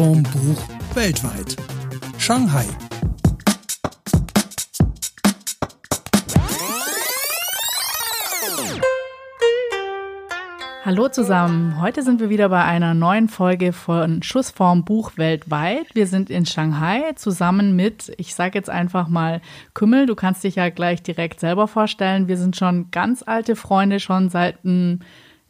Schussform Buch weltweit. Shanghai. Hallo zusammen, heute sind wir wieder bei einer neuen Folge von Schussform Buch weltweit. Wir sind in Shanghai zusammen mit, ich sage jetzt einfach mal Kümmel, du kannst dich ja gleich direkt selber vorstellen. Wir sind schon ganz alte Freunde, schon seit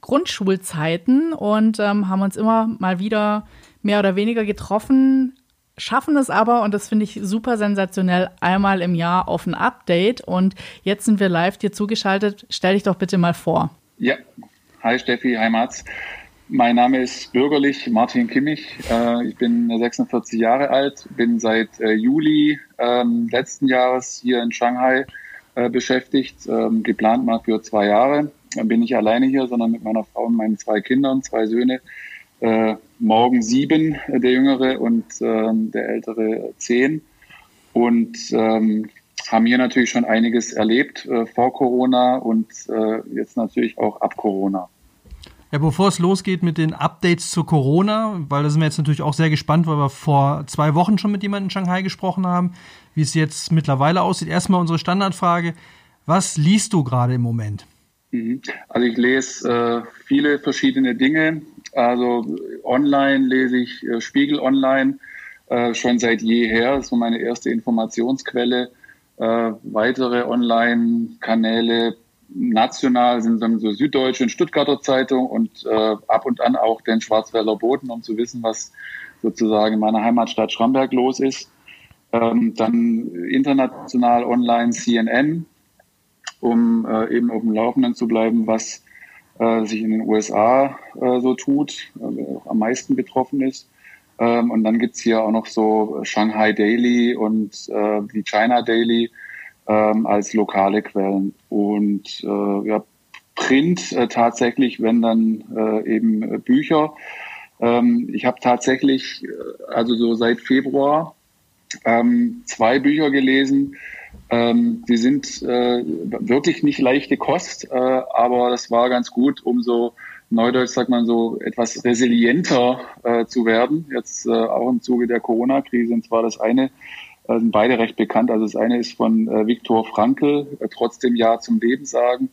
Grundschulzeiten und ähm, haben uns immer mal wieder mehr oder weniger getroffen, schaffen es aber, und das finde ich super sensationell, einmal im Jahr auf ein Update. Und jetzt sind wir live dir zugeschaltet. Stell dich doch bitte mal vor. Ja, Hi Steffi, hi Mats. Mein Name ist bürgerlich Martin Kimmich. Äh, ich bin 46 Jahre alt, bin seit äh, Juli ähm, letzten Jahres hier in Shanghai äh, beschäftigt, ähm, geplant mal für zwei Jahre. Dann bin ich alleine hier, sondern mit meiner Frau und meinen zwei Kindern, zwei Söhne. Morgen sieben, der Jüngere und ähm, der Ältere zehn. Und haben hier natürlich schon einiges erlebt äh, vor Corona und äh, jetzt natürlich auch ab Corona. Ja, bevor es losgeht mit den Updates zu Corona, weil da sind wir jetzt natürlich auch sehr gespannt, weil wir vor zwei Wochen schon mit jemandem in Shanghai gesprochen haben, wie es jetzt mittlerweile aussieht. Erstmal unsere Standardfrage, was liest du gerade im Moment? Mhm. Also ich lese äh, viele verschiedene Dinge. Also online lese ich äh, Spiegel Online äh, schon seit jeher. Das war meine erste Informationsquelle. Äh, weitere Online-Kanäle national sind dann so Süddeutsche und Stuttgarter Zeitung und äh, ab und an auch den Schwarzwälder Boden, um zu wissen, was sozusagen in meiner Heimatstadt Schramberg los ist. Ähm, dann international online CNN, um äh, eben auf dem Laufenden zu bleiben, was äh, sich in den USA äh, so tut, äh, am meisten betroffen ist. Ähm, und dann gibt's hier auch noch so Shanghai Daily und äh, die China Daily ähm, als lokale Quellen. Und äh, ja, Print äh, tatsächlich, wenn dann äh, eben äh, Bücher. Ähm, ich habe tatsächlich, äh, also so seit Februar, ähm, zwei Bücher gelesen. Ähm, die sind äh, wirklich nicht leichte Kost, äh, aber das war ganz gut, um so Neudeutsch sagt man so, etwas resilienter äh, zu werden. Jetzt äh, auch im Zuge der Corona-Krise. Und zwar das eine, äh, sind beide recht bekannt. Also das eine ist von äh, Viktor Frankl, äh, trotzdem Ja zum Leben sagen.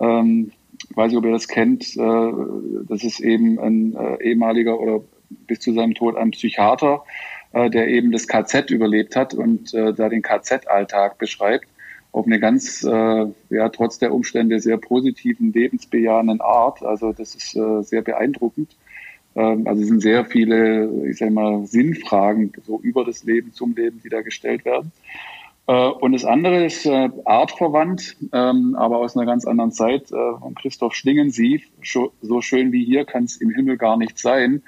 Ähm, ich weiß nicht, ob ihr das kennt. Äh, das ist eben ein äh, ehemaliger oder bis zu seinem Tod ein Psychiater, äh, der eben das KZ überlebt hat und da den KZ-Alltag beschreibt auf eine ganz, äh, ja, trotz der Umstände sehr positiven, lebensbejahenden Art. Also das ist äh, sehr beeindruckend. Ähm, also es sind sehr viele, ich sage mal, Sinnfragen so über das Leben, zum Leben, die da gestellt werden. Äh, und das andere ist äh, artverwandt, ähm, aber aus einer ganz anderen Zeit, äh, von Christoph Schlingensief. So schön wie hier kann es im Himmel gar nicht sein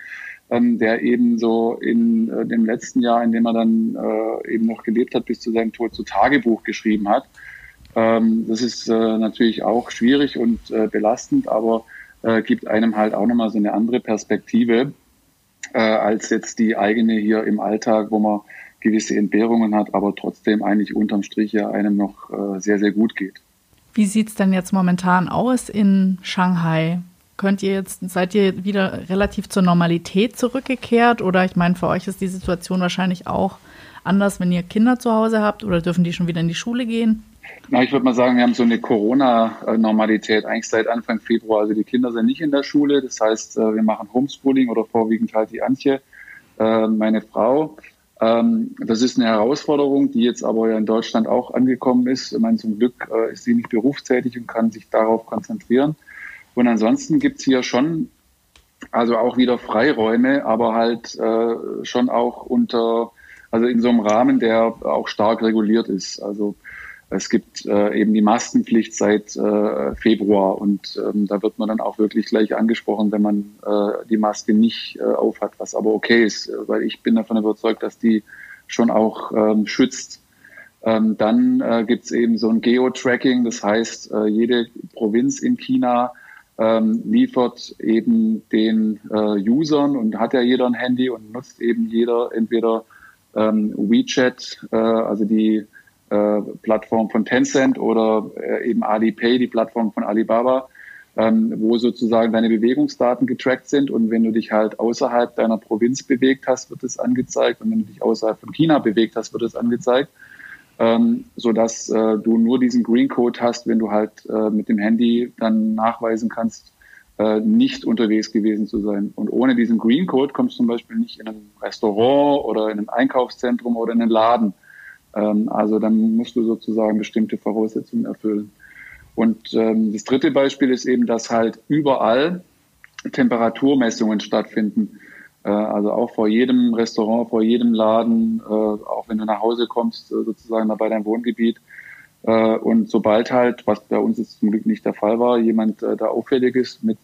ähm, der eben so in äh, dem letzten Jahr, in dem er dann äh, eben noch gelebt hat, bis zu seinem Tod, zu Tagebuch geschrieben hat. Ähm, das ist äh, natürlich auch schwierig und äh, belastend, aber äh, gibt einem halt auch nochmal so eine andere Perspektive äh, als jetzt die eigene hier im Alltag, wo man gewisse Entbehrungen hat, aber trotzdem eigentlich unterm Strich ja einem noch sehr, sehr gut geht. Wie sieht's denn jetzt momentan aus in Shanghai? Könnt ihr jetzt, seid ihr wieder relativ zur Normalität zurückgekehrt? Oder ich meine, für euch ist die Situation wahrscheinlich auch anders, wenn ihr Kinder zu Hause habt oder dürfen die schon wieder in die Schule gehen? Na, ich würde mal sagen, wir haben so eine Corona-Normalität eigentlich seit Anfang Februar. Also die Kinder sind nicht in der Schule. Das heißt, äh, wir machen Homeschooling oder vorwiegend halt die Antje, äh, meine Frau. Ähm, das ist eine Herausforderung, die jetzt aber ja in Deutschland auch angekommen ist. Ich meine, zum Glück äh, ist sie nicht berufstätig und kann sich darauf konzentrieren. Und ansonsten gibt's hier schon, also auch wieder Freiräume, aber halt äh, schon auch unter, also in so einem Rahmen, der auch stark reguliert ist. Also es gibt äh, eben die Maskenpflicht seit äh, Februar und ähm, da wird man dann auch wirklich gleich angesprochen, wenn man äh, die Maske nicht äh, aufhat, was aber okay ist, weil ich bin davon überzeugt, dass die schon auch ähm, schützt. Ähm, dann äh, gibt es eben so ein Geo-Tracking, das heißt, äh, jede Provinz in China ähm, liefert eben den äh, Usern und hat ja jeder ein Handy und nutzt eben jeder entweder ähm, WeChat, äh, also die äh, Plattform von Tencent oder äh, eben Alipay, die Plattform von Alibaba, ähm, wo sozusagen deine Bewegungsdaten getrackt sind. Und wenn du dich halt außerhalb deiner Provinz bewegt hast, wird es angezeigt. Und wenn du dich außerhalb von China bewegt hast, wird es angezeigt. Ähm, so dass äh, du nur diesen Green Code hast, wenn du halt äh, mit dem Handy dann nachweisen kannst, äh, nicht unterwegs gewesen zu sein. Und ohne diesen Green Code kommst du zum Beispiel nicht in ein Restaurant oder in ein Einkaufszentrum oder in einen Laden. Ähm, also dann musst du sozusagen bestimmte Voraussetzungen erfüllen. Und ähm, das dritte Beispiel ist eben, dass halt überall Temperaturmessungen stattfinden. Äh, also auch vor jedem Restaurant, vor jedem Laden, äh, auch wenn du nach Hause kommst, äh, sozusagen bei deinem Wohngebiet. Und sobald halt, was bei uns jetzt zum Glück nicht der Fall war, jemand da auffällig ist mit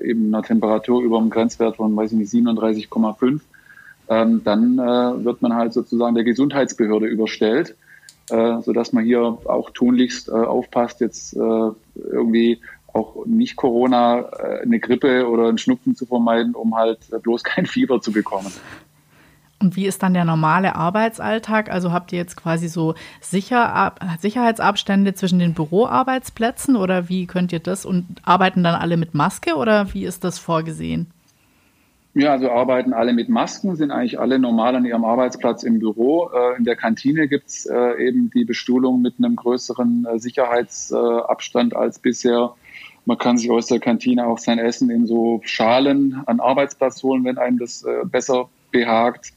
eben einer Temperatur über dem Grenzwert von, weiß ich nicht, 37,5, ähm, dann wird man halt sozusagen der Gesundheitsbehörde überstellt sodass man hier auch tunlichst aufpasst, jetzt irgendwie auch nicht Corona, äh, eine Grippe oder einen Schnupfen zu vermeiden, um halt bloß kein Fieber zu bekommen. Und wie ist dann der normale Arbeitsalltag? Also habt ihr jetzt quasi so Sicher Sicherheitsabstände zwischen den Büroarbeitsplätzen oder wie könnt ihr das und arbeiten dann alle mit Maske oder wie ist das vorgesehen? Ja, also arbeiten alle mit Masken, sind eigentlich alle normal an ihrem Arbeitsplatz im Büro. Äh, in der Kantine gibt's äh, eben die Bestuhlung mit einem größeren Sicherheitsabstand als bisher. Man kann sich aus der Kantine auch sein Essen in so Schalen an Arbeitsplatz holen, wenn einem das besser behagt.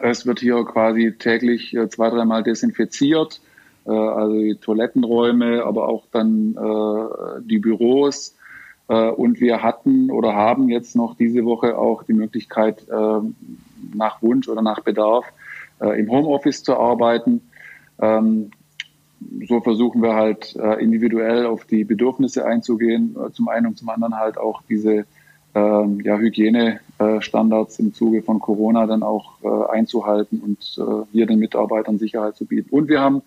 Es wird hier quasi täglich zwei, dreimal desinfiziert, also die Toilettenräume, aber auch dann die Büros. Äh, und wir hatten oder haben jetzt noch diese Woche auch die Möglichkeit, äh, nach Wunsch oder nach Bedarf äh, im Homeoffice zu arbeiten. So versuchen wir halt individuell auf die Bedürfnisse einzugehen, zum einen und zum anderen halt auch diese ähm, ja, Hygienestandards im Zuge von Corona dann auch einzuhalten und hier den Mitarbeitern Sicherheit zu bieten. Und wir haben,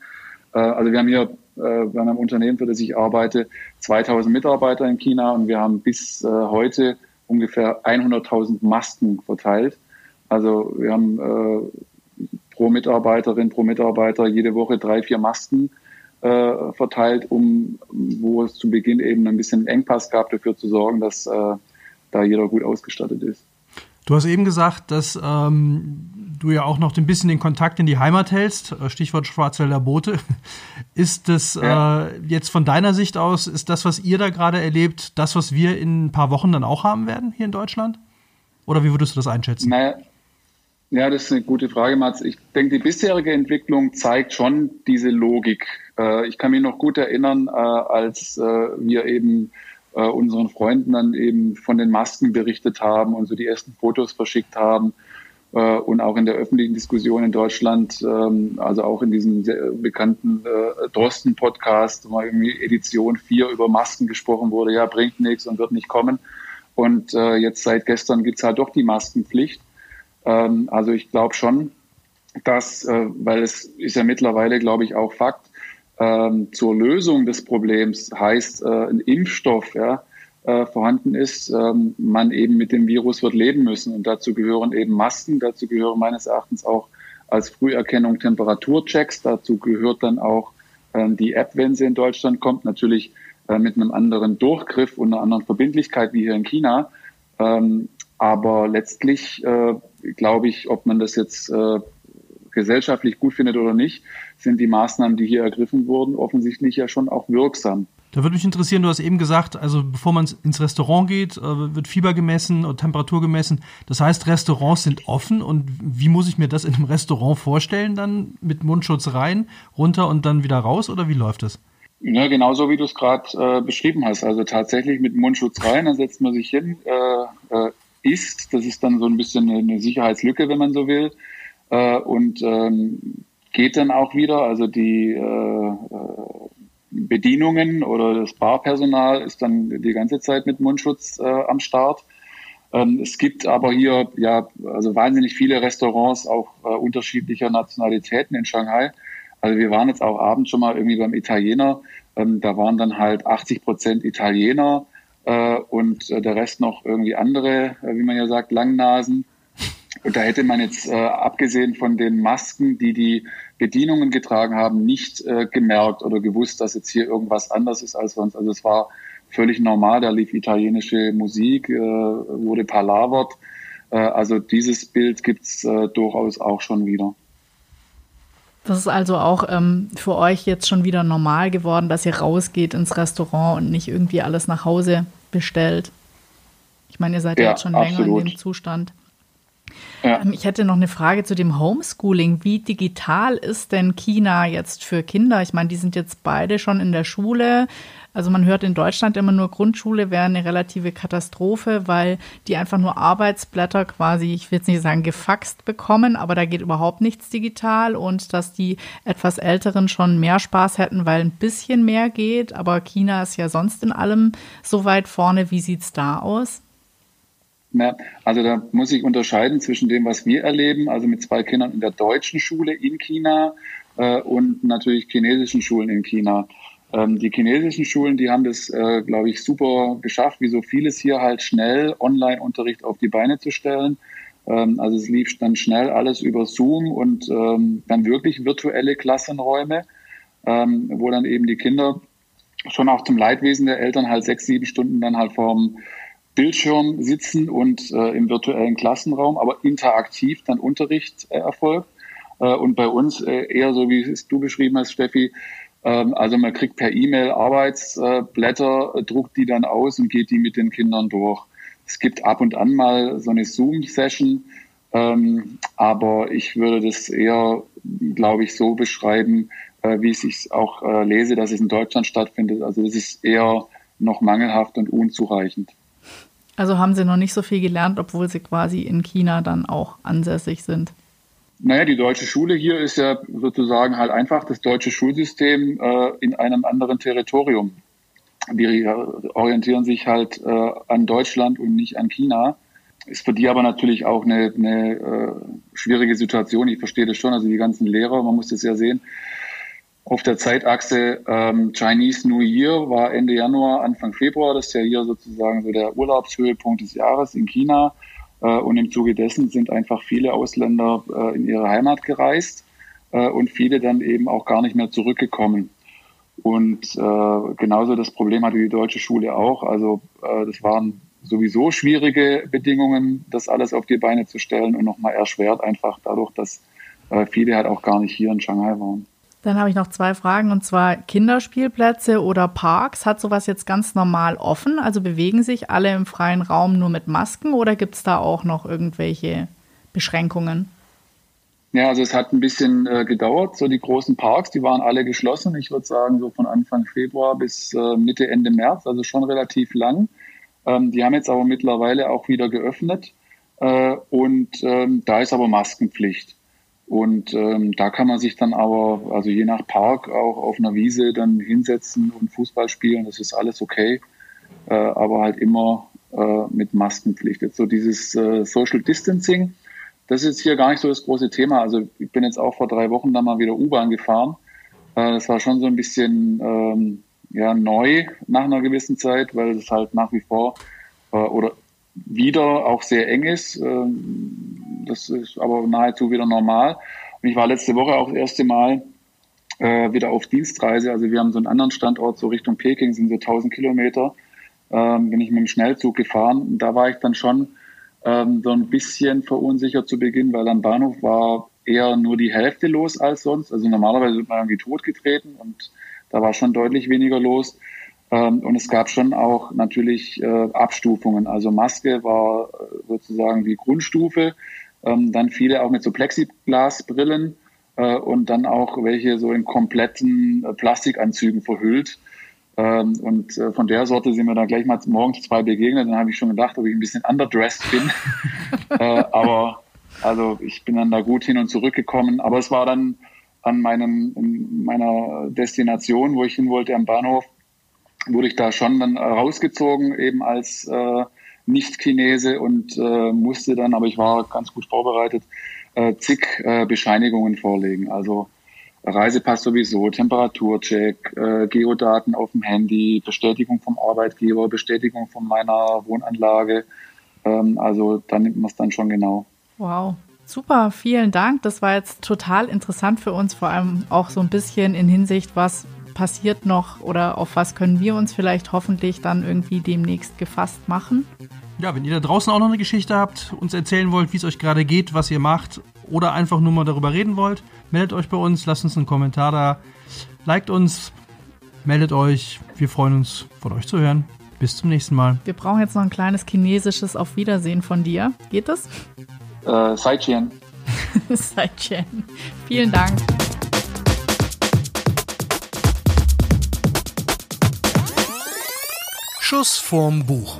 also wir haben hier äh, bei einem Unternehmen, für das ich arbeite, 2000 Mitarbeiter in China und wir haben bis äh, heute ungefähr 100.000 Masken verteilt. Also wir haben äh, pro Mitarbeiterin, pro Mitarbeiter jede Woche drei, vier Masken äh, verteilt, um, wo es zu Beginn eben ein bisschen Engpass gab, dafür zu sorgen, dass äh, da jeder gut ausgestattet ist. Du hast eben gesagt, dass ähm, du ja auch noch ein bisschen den Kontakt in die Heimat hältst, äh, Stichwort Schwarzwälder Boote. Ist das ja. äh, jetzt von deiner Sicht aus, ist das, was ihr da gerade erlebt, das, was wir in ein paar Wochen dann auch haben werden hier in Deutschland? Oder wie würdest du das einschätzen? Naja, ja, das ist eine gute Frage, Mats. Ich denke, die bisherige Entwicklung zeigt schon diese Logik. Äh, ich kann mich noch gut erinnern, äh, als äh, wir eben unseren Freunden dann eben von den Masken berichtet haben und so die ersten Fotos verschickt haben und auch in der öffentlichen Diskussion in Deutschland, ähm, also auch in diesem bekannten Drosten-Podcast, wo irgendwie Edition 4 über Masken gesprochen wurde, ja, bringt nichts und wird nicht kommen. Und jetzt seit gestern gibt's halt doch die Maskenpflicht. Ähm, also ich glaube schon, dass, äh, weil es ist ja mittlerweile, glaube ich, auch Fakt, ähm, zur Lösung des Problems heißt äh, ein Impfstoff, ja, äh, vorhanden ist, ähm, man eben mit dem Virus wird leben müssen. Und dazu gehören eben Masken, dazu gehören meines Erachtens auch als Früherkennung Temperaturchecks, dazu gehört dann auch äh, die App, wenn sie in Deutschland kommt, natürlich äh, mit einem anderen Durchgriff und einer anderen Verbindlichkeit wie hier in China. Ähm, aber letztlich äh, glaube ich, ob man das jetzt äh, gesellschaftlich gut findet oder nicht, sind die Maßnahmen, die hier ergriffen wurden, offensichtlich ja schon auch wirksam. Da würde mich interessieren, du hast eben gesagt, also bevor man ins Restaurant geht, äh, wird Fieber gemessen und Temperatur gemessen. Das heißt, Restaurants sind offen und wie muss ich mir das in einem Restaurant vorstellen dann? Mit Mundschutz rein, runter und dann wieder raus oder wie läuft das? Ja, genauso wie du es gerade äh, beschrieben hast. Also tatsächlich mit Mundschutz rein, dann setzt man sich hin, äh, äh, isst. Das ist dann so ein bisschen eine Sicherheitslücke, wenn man so will. Äh, und ähm, geht dann auch wieder. Also die äh, äh Bedienungen oder das Barpersonal ist dann die ganze Zeit mit Mundschutz äh, am Start. Ähm, es gibt aber hier ja also wahnsinnig viele Restaurants auch äh, unterschiedlicher Nationalitäten in Shanghai. Also wir waren jetzt auch abends schon mal irgendwie beim Italiener. Ähm, da waren dann halt 80 Prozent Italiener äh, und äh, der Rest noch irgendwie andere, äh, wie man ja sagt, Langnasen. Und da hätte man jetzt, äh, abgesehen von den Masken, die die Bedienungen getragen haben, nicht äh, gemerkt oder gewusst, dass jetzt hier irgendwas anders ist als sonst. Also es war völlig normal. Da lief italienische Musik, äh, wurde palavert. Äh, also dieses Bild gibt's äh, durchaus auch schon wieder. Das ist also auch ähm, für euch jetzt schon wieder normal geworden, dass ihr rausgeht ins Restaurant und nicht irgendwie alles nach Hause bestellt. Ich meine, ihr seid ja, jetzt schon absolut. länger in dem Zustand. Ja. Ähm, ich hätte noch eine Frage zu dem Homeschooling. Wie digital ist denn China jetzt für Kinder? Ich meine, die sind jetzt beide schon in der Schule. Also man hört in Deutschland immer nur Grundschule wäre eine relative Katastrophe, weil die einfach nur Arbeitsblätter quasi, ich will jetzt nicht sagen gefaxt bekommen, aber da geht überhaupt nichts digital und dass die etwas Älteren schon mehr Spaß hätten, weil ein bisschen mehr geht. Aber China ist ja sonst in allem so weit vorne. Wie sieht es da aus? Ja, also da muss ich unterscheiden zwischen dem, was wir erleben, also mit zwei Kindern in der deutschen Schule in China äh, und natürlich chinesischen Schulen in China. Ähm, die chinesischen Schulen, die haben das, äh, glaube ich, super geschafft, wie so vieles hier halt schnell Online-Unterricht auf die Beine zu stellen. Ähm, also es lief dann schnell alles über Zoom und ähm, dann wirklich virtuelle Klassenräume, ähm, wo dann eben die Kinder schon auch zum Leidwesen der Eltern halt sechs, sieben Stunden dann halt vorm Bildschirm sitzen und äh, im virtuellen Klassenraum, aber interaktiv dann Unterricht äh, erfolgt. Äh, und bei uns äh, eher so, wie es du beschrieben hast, Steffi, ähm, also man kriegt per E-Mail Arbeitsblätter, druckt die dann aus und geht die mit den Kindern durch. Es gibt ab und an mal so eine Zoom-Session, ähm, aber ich würde das eher, glaube ich, so beschreiben, äh, wie ich es auch äh, lese, dass es in Deutschland stattfindet. Also es ist eher noch mangelhaft und unzureichend. Also haben Sie noch nicht so viel gelernt, obwohl Sie quasi in China dann auch ansässig sind? Naja, die deutsche Schule hier ist ja sozusagen halt einfach das deutsche Schulsystem äh, in einem anderen Territorium. Die orientieren sich halt äh, an Deutschland und nicht an China. Ist für die aber natürlich auch eine, eine äh, schwierige Situation. Ich verstehe das schon. Also die ganzen Lehrer, man muss das ja sehen, auf der Zeitachse ähm, Chinese New Year war Ende Januar, Anfang Februar. Das ist ja hier sozusagen so der Urlaubshöhepunkt des Jahres in China. Äh, und im Zuge dessen sind einfach viele Ausländer äh, in ihre Heimat gereist äh, und viele dann eben auch gar nicht mehr zurückgekommen. Und äh, genauso das Problem hatte die deutsche Schule auch. Also äh, das waren sowieso schwierige Bedingungen, das alles auf die Beine zu stellen und nochmal erschwert einfach dadurch, dass äh, viele halt auch gar nicht hier in Shanghai waren. Dann habe ich noch zwei Fragen und zwar Kinderspielplätze oder Parks. Hat sowas jetzt ganz normal offen? Also bewegen sich alle im freien Raum nur mit Masken oder gibt es da auch noch irgendwelche Beschränkungen? Ja, also es hat ein bisschen äh, gedauert. So die großen Parks, die waren alle geschlossen. Ich würde sagen, so von Anfang Februar bis äh, Mitte, Ende März, also schon relativ lang. Ähm, die haben jetzt aber mittlerweile auch wieder geöffnet. Äh, und ähm, da ist aber Maskenpflicht. Und ähm, da kann man sich dann aber, also je nach Park, auch auf einer Wiese dann hinsetzen und Fußball spielen. Das ist alles okay, äh, aber halt immer äh, mit Maskenpflicht. Jetzt so dieses äh, Social Distancing, das ist hier gar nicht so das große Thema. Also ich bin jetzt auch vor drei Wochen dann mal wieder U-Bahn gefahren. Äh, das war schon so ein bisschen ähm, ja, neu nach einer gewissen Zeit, weil es halt nach wie vor äh, oder wieder auch sehr eng ist. Ähm, das ist aber nahezu wieder normal. Und ich war letzte Woche auch das erste Mal äh, wieder auf Dienstreise. Also wir haben so einen anderen Standort, so Richtung Peking, sind so 1000 Kilometer. Ähm, bin ich mit dem Schnellzug gefahren. Und da war ich dann schon ähm, so ein bisschen verunsichert zu Beginn, weil am Bahnhof war eher nur die Hälfte los als sonst. Also normalerweise wird man irgendwie totgetreten und da war schon deutlich weniger los. Ähm, und es gab schon auch natürlich äh, Abstufungen. Also Maske war äh, sozusagen die Grundstufe. Ähm, dann viele auch mit so Plexiglasbrillen äh, und dann auch welche so in kompletten Plastikanzügen verhüllt. Ähm, und von der Sorte sind mir dann gleich mal morgens zwei begegnet. Dann habe ich schon gedacht, ob ich ein bisschen underdressed bin. aber also ich bin dann da gut hin und zurück gekommen. Aber es war dann an meinem, meiner Destination, wo ich hin wollte, am Bahnhof, wurde ich da schon dann rausgezogen, eben als äh, Nicht-Chinese und äh, musste dann, aber ich war ganz gut vorbereitet, äh, zig äh, Bescheinigungen vorlegen. Also Reisepass sowieso, Temperaturcheck, äh, Geodaten auf dem Handy, Bestätigung vom Arbeitgeber, Bestätigung von meiner Wohnanlage. Ähm, also da nimmt man es dann schon genau. Wow. Super, vielen Dank. Das war jetzt total interessant für uns, vor allem auch so ein bisschen in Hinsicht, was passiert noch oder auf was können wir uns vielleicht hoffentlich dann irgendwie demnächst gefasst machen? Ja, wenn ihr da draußen auch noch eine Geschichte habt, uns erzählen wollt, wie es euch gerade geht, was ihr macht oder einfach nur mal darüber reden wollt, meldet euch bei uns, lasst uns einen Kommentar da, liked uns, meldet euch. Wir freuen uns, von euch zu hören. Bis zum nächsten Mal. Wir brauchen jetzt noch ein kleines chinesisches Auf Wiedersehen von dir. Geht das? Äh, Saichen. Saichen. Vielen Dank. Schuss vorm Buch.